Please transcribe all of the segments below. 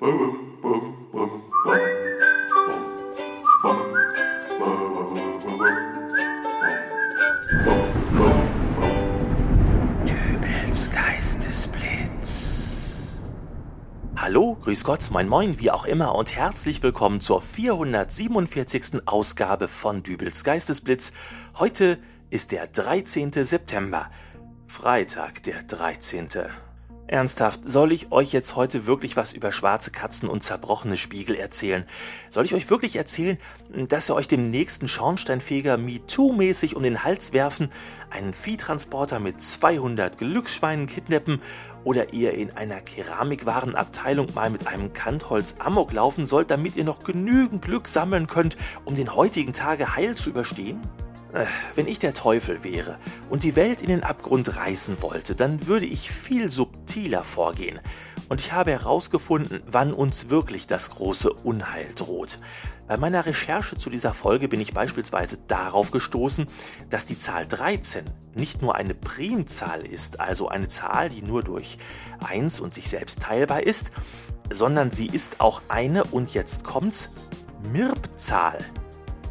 Hallo, grüß Gott, moin moin, wie auch immer und herzlich willkommen zur 447. Ausgabe von Dübels Geistesblitz. Heute ist der 13. September, Freitag der 13. Ernsthaft, soll ich euch jetzt heute wirklich was über schwarze Katzen und zerbrochene Spiegel erzählen? Soll ich euch wirklich erzählen, dass ihr euch dem nächsten Schornsteinfeger MeToo-mäßig um den Hals werfen, einen Viehtransporter mit 200 Glücksschweinen kidnappen oder ihr in einer Keramikwarenabteilung mal mit einem Kantholz Amok laufen sollt, damit ihr noch genügend Glück sammeln könnt, um den heutigen Tage heil zu überstehen? Äh, wenn ich der Teufel wäre und die Welt in den Abgrund reißen wollte, dann würde ich viel subtiler vorgehen. Und ich habe herausgefunden, wann uns wirklich das große Unheil droht. Bei meiner Recherche zu dieser Folge bin ich beispielsweise darauf gestoßen, dass die Zahl 13 nicht nur eine Primzahl ist, also eine Zahl, die nur durch 1 und sich selbst teilbar ist, sondern sie ist auch eine, und jetzt kommt's, Mirbzahl.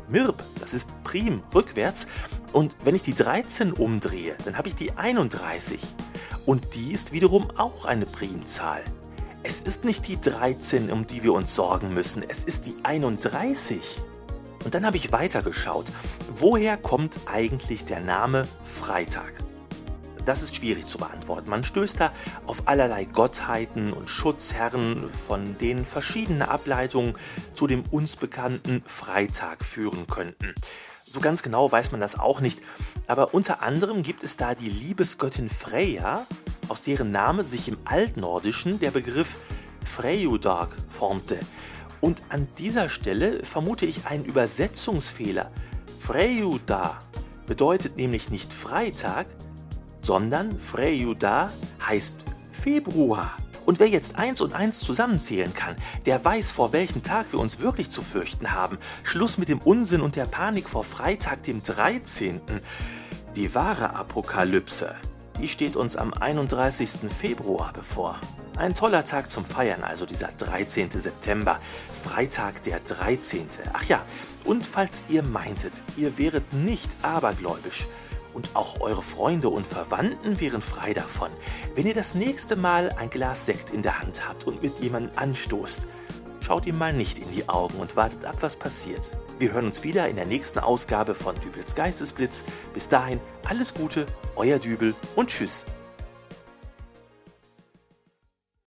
Mirb, das ist Prim, rückwärts. Und wenn ich die 13 umdrehe, dann habe ich die 31. Und die ist wiederum auch eine Primzahl. Es ist nicht die 13, um die wir uns sorgen müssen, es ist die 31. Und dann habe ich weitergeschaut. Woher kommt eigentlich der Name Freitag? Das ist schwierig zu beantworten. Man stößt da auf allerlei Gottheiten und Schutzherren, von denen verschiedene Ableitungen zu dem uns bekannten Freitag führen könnten. So ganz genau weiß man das auch nicht, aber unter anderem gibt es da die Liebesgöttin Freya, aus deren Name sich im Altnordischen der Begriff Freyudag formte. Und an dieser Stelle vermute ich einen Übersetzungsfehler. Freyuda bedeutet nämlich nicht Freitag, sondern Freyuda heißt Februar. Und wer jetzt eins und eins zusammenzählen kann, der weiß, vor welchem Tag wir uns wirklich zu fürchten haben. Schluss mit dem Unsinn und der Panik vor Freitag, dem 13. Die wahre Apokalypse, die steht uns am 31. Februar bevor. Ein toller Tag zum Feiern, also dieser 13. September, Freitag der 13. Ach ja, und falls ihr meintet, ihr wäret nicht abergläubisch, und auch eure Freunde und Verwandten wären frei davon, wenn ihr das nächste Mal ein Glas Sekt in der Hand habt und mit jemandem anstoßt. Schaut ihm mal nicht in die Augen und wartet ab, was passiert. Wir hören uns wieder in der nächsten Ausgabe von Dübels Geistesblitz. Bis dahin alles Gute, euer Dübel und tschüss.